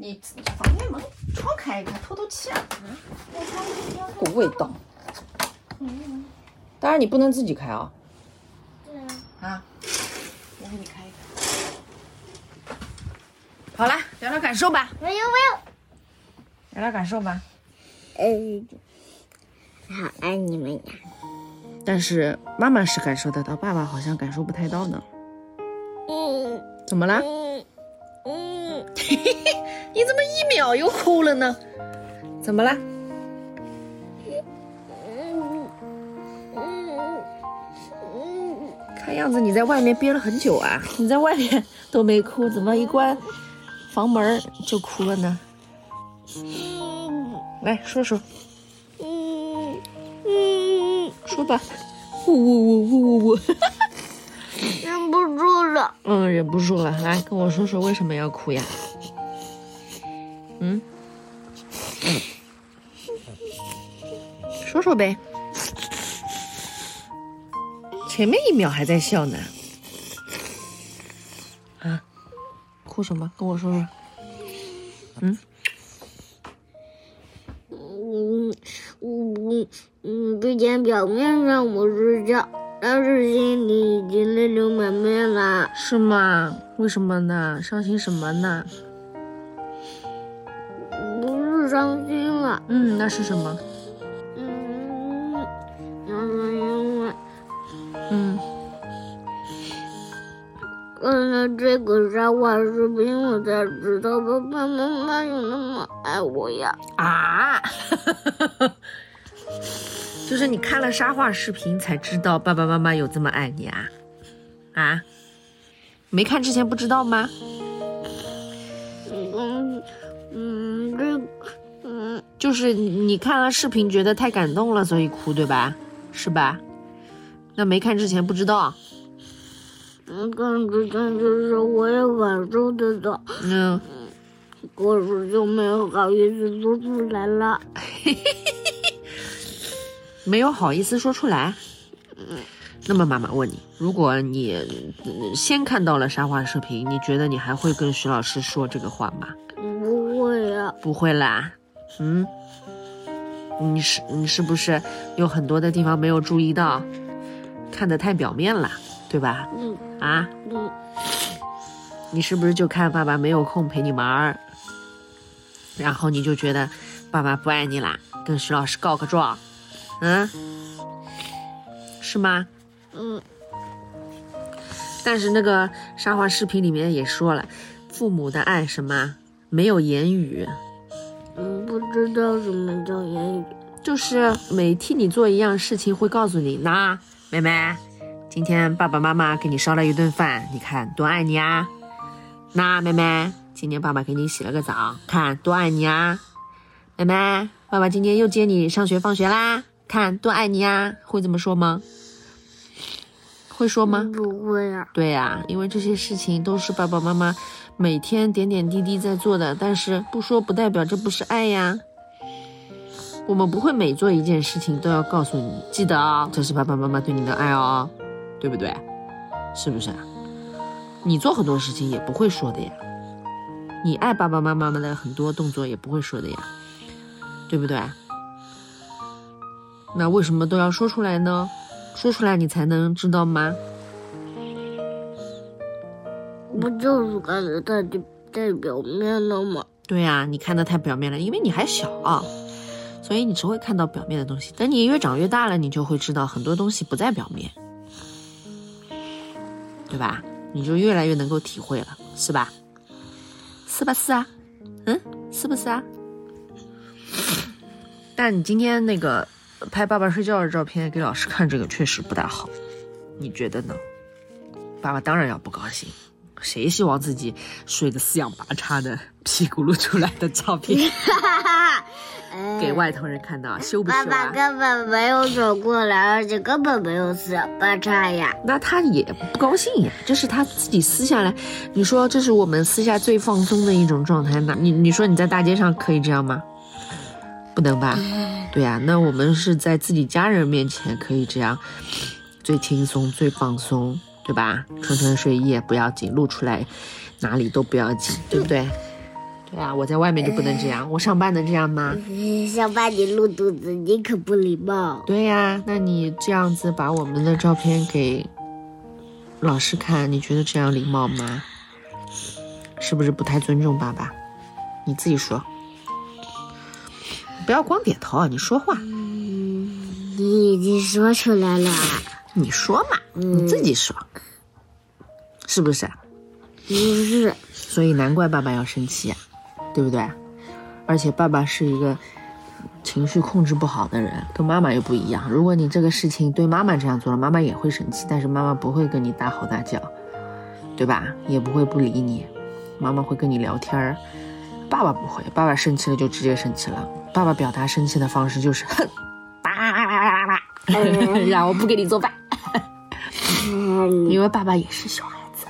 你房间门窗开一开，透透气啊。嗯，股味道。嗯，当然你不能自己开啊。对啊。啊，我给你开一开。好了，聊聊感受吧。没有没有。聊聊感受吧。嗯，好爱你们呀。但是妈妈是感受得到，爸爸好像感受不太到呢。嗯。怎么了？一秒又哭了呢？怎么了？嗯嗯嗯。看样子你在外面憋了很久啊！你在外面都没哭，怎么一关房门就哭了呢？来说说。嗯嗯。说吧。呜呜呜呜呜呜。忍不住了。嗯，忍不住了。来跟我说说为什么要哭呀？嗯，说说呗。前面一秒还在笑呢，啊，哭什么？跟我说说。嗯，嗯嗯嗯，之前表面上我是笑，但是心里已经泪流满面了。是吗？为什么呢？伤心什么呢？伤心了。嗯，那是什么？嗯，那是因为嗯，看了这个沙画视频，我才知道爸爸妈妈有那么爱我呀。啊，就是你看了沙画视频才知道爸爸妈妈有这么爱你啊？啊？没看之前不知道吗？嗯嗯，这就是你你看了视频觉得太感动了，所以哭对吧？是吧？那没看之前不知道？嗯，看之前就是我也感受得到，嗯，可是就没有好意思说出来了。没有好意思说出来。那么妈妈问你，如果你嗯先看到了沙画视频，你觉得你还会跟徐老师说这个话吗？不会呀、不会啦，嗯，你是你是不是有很多的地方没有注意到，看得太表面了，对吧？嗯啊，嗯你是不是就看爸爸没有空陪你玩儿，然后你就觉得爸爸不爱你啦，跟徐老师告个状，嗯，是吗？嗯但是那个沙画视频里面也说了，父母的爱什么没有言语，知道什么叫言语。就是每替你做一样事情，会告诉你，那妹妹，今天爸爸妈妈给你烧了一顿饭，你看多爱你啊。那妹妹，今天爸爸给你洗了个澡，看多爱你啊。妹妹，爸爸今天又接你上学放学啦，看多爱你啊。会这么说吗？会说吗？不会呀、对呀、因为这些事情都是爸爸妈妈每天点点滴滴在做的，但是不说不代表这不是爱呀。我们不会每做一件事情都要告诉你，记得哦，这是爸爸妈妈对你的爱哦，对不对？是不是？你做很多事情也不会说的呀，你爱爸爸妈妈们的很多动作也不会说的呀，对不对？那为什么都要说出来呢？说出来你才能知道吗？不就是看得太太表面了吗？对呀、你看的太表面了，因为你还小，所以你只会看到表面的东西。等你越长越大了，你就会知道很多东西不在表面，对吧？你就越来越能够体会了，是吧？是吧？是啊，嗯，是不是啊？但你今天那个拍爸爸睡觉的照片给老师看，这个确实不大好，你觉得呢？爸爸当然要不高兴，谁希望自己睡得四仰八叉的，屁股露出来的照片 给外头人看到，羞不羞爸爸啊？根本没有走过来，而且根本没有四仰八叉呀。那他也不高兴呀，这是他自己撕下来。你说这是我们私下最放松的一种状态那？你你说你在大街上可以这样吗？不能吧？对呀、那我们是在自己家人面前可以这样，最轻松、最放松，对吧？穿穿睡衣也不要紧，露出来哪里都不要紧，对不对？对啊，我在外面就不能这样，我上班能这样吗？上班你露肚子，你可不礼貌。对呀，那你这样子把我们的照片给老师看，你觉得这样礼貌吗？是不是不太尊重爸爸？你自己说，不要光点头，你说话。嗯，你已经说出来了。你说嘛，你自己说，是不是？不是。所以难怪爸爸要生气呀。对不对？而且爸爸是一个情绪控制不好的人，跟妈妈又不一样。如果你这个事情对妈妈这样做了，妈妈也会生气，但是妈妈不会跟你大吼大叫，对吧？也不会不理你，妈妈会跟你聊天儿。爸爸不会，爸爸生气了就直接生气了。爸爸表达生气的方式就是哼，让我 不给你做饭，因为爸爸也是小孩子。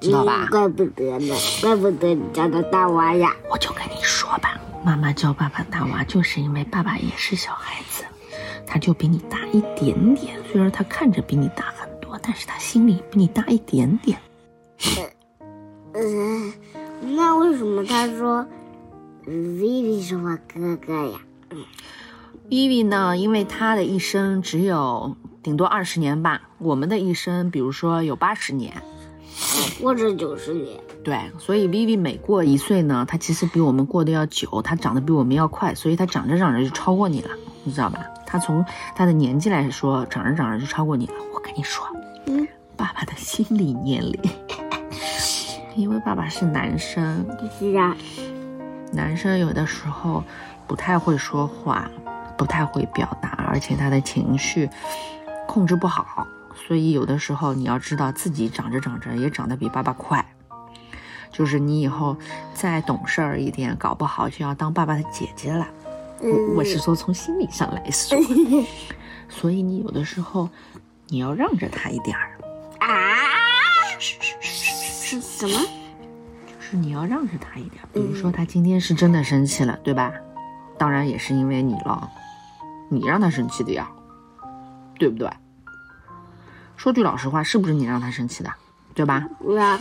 知道吧？怪不得呢，怪不得你叫他大娃呀！我就跟你说吧，妈妈叫爸爸大娃，就是因为爸爸也是小孩子，他就比你大一点点。虽然他看着比你大很多，但是他心里比你大一点点。嗯，那为什么他说 Vivi 是我哥哥呀？Vivi 呢？因为他的一生只有顶多二十年吧，我们的一生，比如说有八十年。或者九十年，对，所以 Vivi 每过一岁呢，他其实比我们过得要久，他长得比我们要快，所以他长着长着就超过你了，你知道吧？他从他的年纪来说，长着长着就超过你了。我跟你说，嗯，爸爸的心理年龄，因为爸爸是男生，是啊，男生有的时候不太会说话，不太会表达，而且他的情绪控制不好。所以有的时候你要知道自己长着长着也长得比爸爸快，就是你以后再懂事儿一点，搞不好就要当爸爸的姐姐了。我我是说从心理上来说，所以你有的时候你要让着他一点儿啊。是什么？就是你要让着他一点。比如说他今天是真的生气了，对吧？当然也是因为你了，你让他生气的呀，对不对？说句老实话，是不是你让他生气的，对吧？对啊。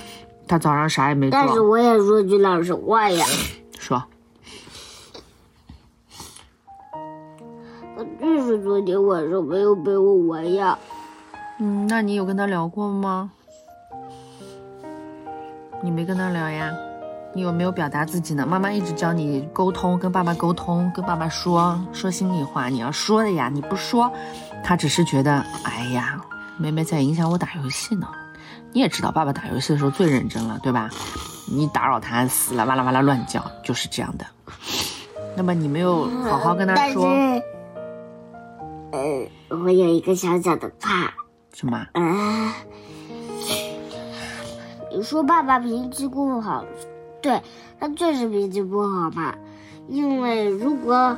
他早上啥也没做。但是我也说句老实话呀。说。他就是昨天晚上没有陪我玩呀。嗯，那你有跟他聊过吗？你没跟他聊呀？你有没有表达自己呢？妈妈一直教你沟通，跟爸爸沟通，跟爸爸说说心里话，你要说的呀。你不说，他只是觉得，哎呀。妹妹在影响我打游戏呢，你也知道，爸爸打游戏的时候最认真了，对吧？你打扰他死了，哇啦哇啦乱叫，就是这样的。那么你没有好好跟他说，呃，我有一个小小的怕。什么？啊？你说爸爸脾气不好，对他确实脾气不好嘛，因为如果。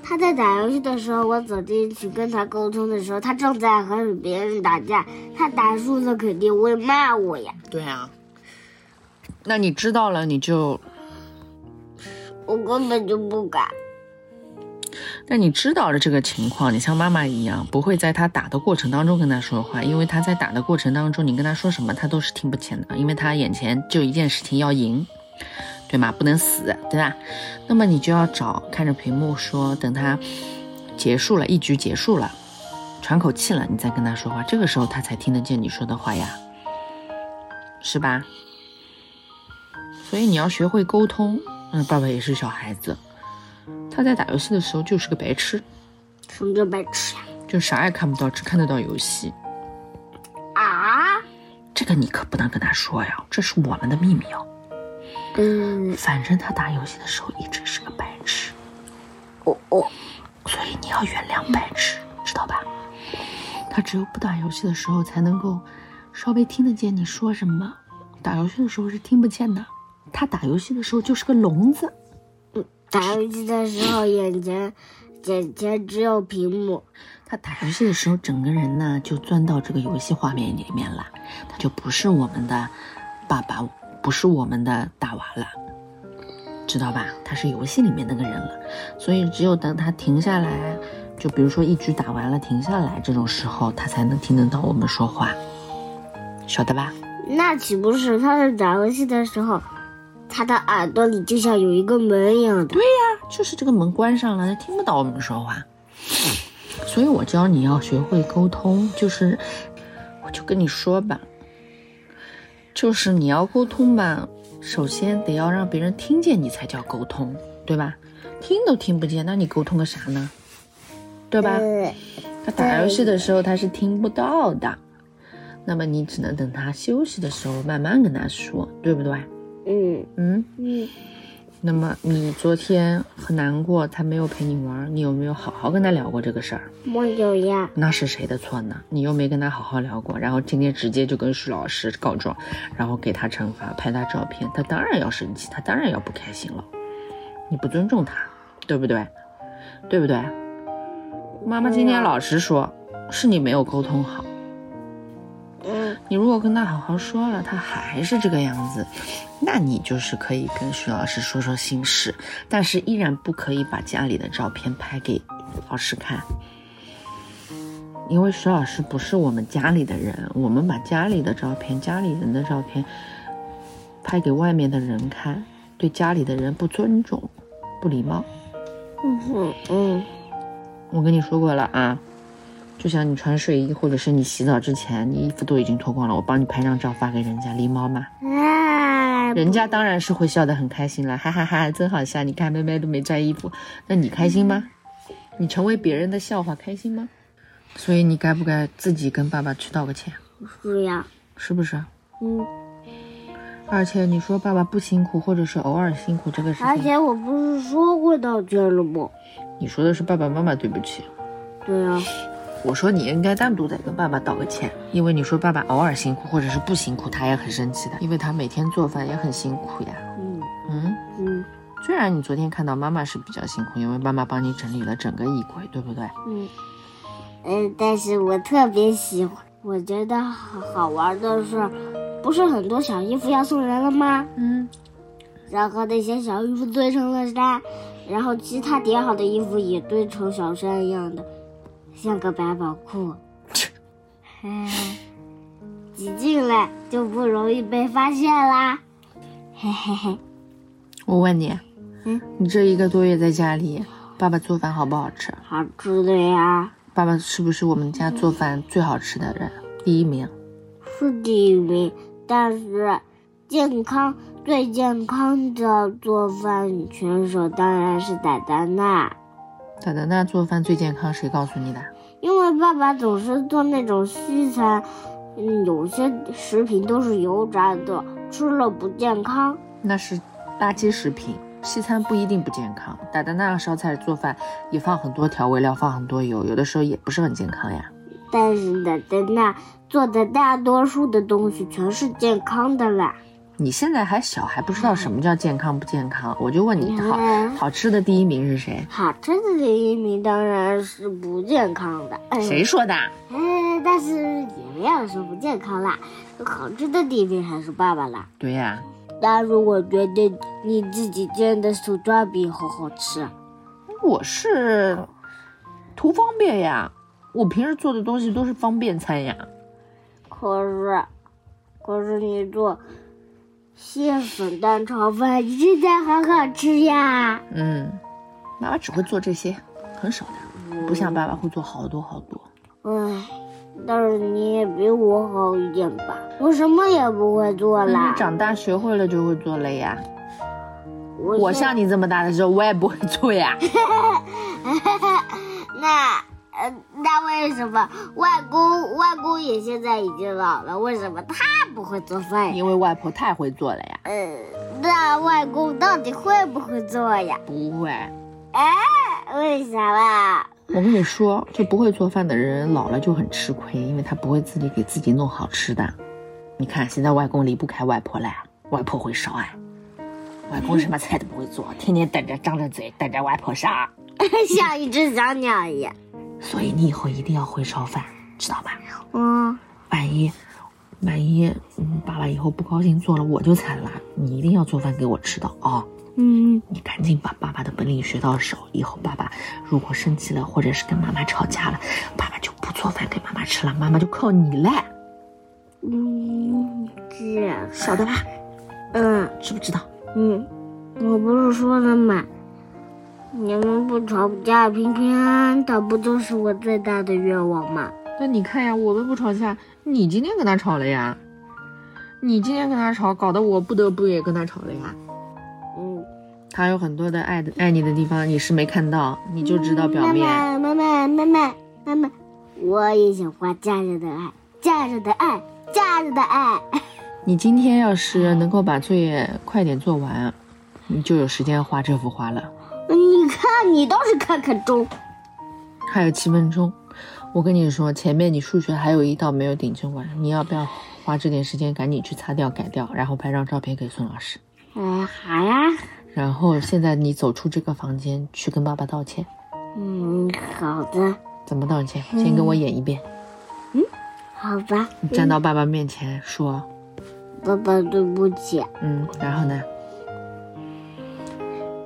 他在打游戏的时候，我走进去跟他沟通的时候，他正在和别人打架。他打输了肯定会骂我呀。对啊，那你知道了你就，我根本就不敢。那你知道了这个情况，你像妈妈一样，不会在他打的过程当中跟他说话，因为他在打的过程当中，你跟他说什么他都是听不见的，因为他眼前就一件事情要赢。对吗？不能死，对吧？那么你就要找看着屏幕说，等他结束了，一局结束了，喘口气了，你再跟他说话，这个时候他才听得见你说的话呀，是吧？所以你要学会沟通。嗯，爸爸也是小孩子，他在打游戏的时候就是个白痴。什么叫白痴呀？就啥也看不到，只看得到游戏。啊？这个你可不能跟他说呀，这是我们的秘密哦。嗯，反正他打游戏的时候一直是个白痴，哦哦，所以你要原谅白痴，知道吧？他只有不打游戏的时候才能够稍微听得见你说什么，打游戏的时候是听不见的。他打游戏的时候就是个聋子，嗯，打游戏的时候眼前眼前只有屏幕，他打游戏的时候整个人呢就钻到这个游戏画面里面了，他就不是我们的爸爸。不是我们的大娃了，知道吧？他是游戏里面那个人了，所以只有等他停下来，就比如说一局打完了停下来这种时候，他才能听得到我们说话，晓得吧？那岂不是他在打游戏的时候，他的耳朵里就像有一个门一样的。对呀，就是这个门关上了，他听不到我们说话。所以我教你要学会沟通，就是我就跟你说吧，就是你要沟通吧，首先得要让别人听见你才叫沟通，对吧？听都听不见，那你沟通个啥呢？对吧？他打游戏的时候他是听不到的，那么你只能等他休息的时候慢慢跟他说，对不对？嗯嗯。嗯，那么你昨天很难过，他没有陪你玩，你有没有好好跟他聊过这个事儿？没有呀。那是谁的错呢？你又没跟他好好聊过，然后今天直接就跟徐老师告状，然后给他惩罚，拍他照片，他当然要生气，他当然要不开心了。你不尊重他，对不对？对不对？妈妈今天老实说，是你没有沟通好。嗯你如果跟他好好说了，他还是这个样子，那你就是可以跟徐老师说说心事，但是依然不可以把家里的照片拍给老师看，因为徐老师不是我们家里的人，我们把家里的照片、家里人的照片拍给外面的人看，对家里的人不尊重、不礼貌。嗯哼嗯我跟你说过了啊，就像你穿睡衣，或者是你洗澡之前，你衣服都已经脱光了，我帮你拍张照发给人家，狸猫吗？啊，人家当然是会笑得很开心了，哈哈哈真好笑！你看妹妹都没穿衣服，那你开心吗？你成为别人的笑话，开心吗？所以你该不该自己跟爸爸去道个歉，是呀。是不是？嗯，而且你说爸爸不辛苦，或者是偶尔辛苦这个事情，而且我不是说过道歉了吗？你说的是爸爸妈妈对不起，对呀。我说你应该单独再跟爸爸道个歉，因为你说爸爸偶尔辛苦或者是不辛苦，他也很生气的，因为他每天做饭也很辛苦呀。嗯嗯，嗯虽然你昨天看到妈妈是比较辛苦，因为妈妈帮你整理了整个衣柜，对不对？嗯嗯，但是我特别喜欢，我觉得好好玩的是，不是很多小衣服要送人了吗？嗯，然后那些小衣服堆成了山，然后其他叠好的衣服也堆成小山一样的，像个百宝库。哎，挤进来就不容易被发现啦。嘿嘿嘿，我问你，嗯，你这一个多月在家里，爸爸做饭好不好吃？好吃的呀，爸爸是不是我们家做饭最好吃的人，第一名？是第一名，但是健康最健康的做饭选手当然是达达娜。达达娜做饭最健康，谁告诉你的？因为爸爸总是做那种西餐，嗯，有些食品都是油炸的，吃了不健康。那是垃圾食品，西餐不一定不健康。达达娜烧菜做饭也放很多调味料，放很多油，有的时候也不是很健康呀。但是达达那做的大多数的东西全是健康的啦。你现在还小，还不知道什么叫健康不健康。我就问你，好嗯好吃的第一名是谁？好吃的第一名当然是不健康的。哎谁说的？哎，但是也没有说不健康啦。好吃的第一名还是爸爸啦。对呀、但是我觉得你自己煎的手抓饼好好吃。我是图方便呀，我平时做的东西都是方便餐呀。可是，可是你做蟹粉蛋炒饭真的很好吃呀！嗯，妈妈只会做这些，很少的，不像爸爸会做好多好多。唉，但是你也比我好一点吧？我什么也不会做那啦你。长大学会了就会做了呀。我我像你这么大的时候，我也不会做呀。那呃，那为什么外公外公也现在已经老了？为什么他不会做饭呀？因为外婆太会做了呀。呃，那外公到底会不会做呀？不会，哎，为啥啦？我跟你说，就不会做饭的人老了就很吃亏，因为他不会自己给自己弄好吃的。你看，现在外公离不开外婆了，外婆会烧啊。外公什么菜都不会做，天天等着张着嘴等着外婆烧。像一只小鸟一样。所以你以后一定要会烧饭，知道吧？嗯，万一，万一，嗯，爸爸以后不高兴做了，我就惨了。你一定要做饭给我吃的啊、嗯，你赶紧把爸爸的本领学到手，以后爸爸如果生气了，或者是跟妈妈吵架了，爸爸就不做饭给妈妈吃了，妈妈就靠你了，嗯，这，晓得吧？嗯知不知道？嗯，我不是说了吗？你们不吵架，平平安安的，不就是我最大的愿望吗？那你看呀，我们不吵架，你今天跟他吵了呀？你今天跟他吵，搞得我不得不也跟他吵了呀？嗯，他有很多的爱的爱你的地方，你是没看到，你就知道表面。妈妈，妈妈，妈妈，妈妈，我也想画家人的爱，家人的爱，家人的爱。你今天要是能够把作业快点做完，你就有时间画这幅画了。你看，你倒是看看钟，还有七分钟。我跟你说，前面你数学还有一道没有顶正完，你要不要花这点时间赶紧去擦掉、改掉，然后拍张照片给孙老师？嗯，好呀。然后现在你走出这个房间，去跟爸爸道歉。嗯，好的。怎么道歉？先跟我演一遍。嗯，好吧。你站到爸爸面前说。爸爸，对不起。嗯，然后呢？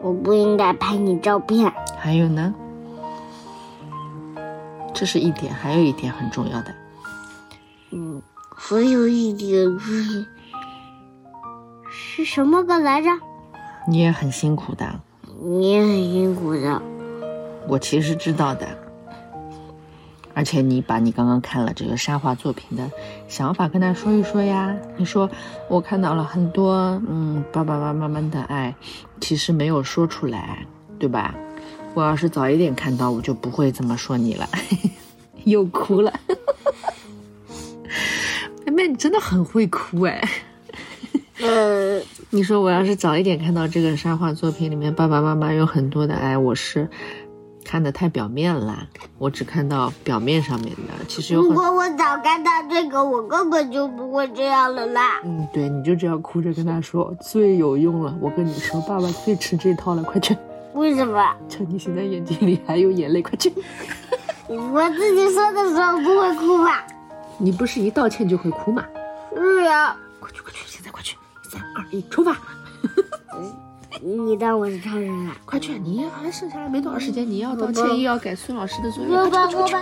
我不应该拍你照片。还有呢？这是一点，还有一点很重要的。嗯，还有一点是是什么个来着？你也很辛苦的。你也很辛苦的。我其实知道的。而且你把你刚刚看了这个沙画作品的想法跟他说一说呀。你说我看到了很多，嗯，爸爸妈妈们的爱，其实没有说出来，对吧？我要是早一点看到，我就不会这么说你了。又哭了，妹 妹，你真的很会哭哎。呃，你说我要是早一点看到这个沙画作品里面爸爸妈妈有很多的爱，我是。看的太表面了，我只看到表面上面的。其实有如果我早看到这个，我根本就不会这样了啦。嗯，对，你就这样哭着跟他说最有用了。我跟你说，爸爸最吃这套了，快去。为什么？趁你现在眼睛里还有眼泪，快去。我自己说的时候不会哭吧？你不是一道歉就会哭吗？是呀。快去快去，现在快去！三二一，出发。你当我是超人啊？快去！你还剩下来没多少时间，你要道歉，又要改孙老师的作业，快去快去！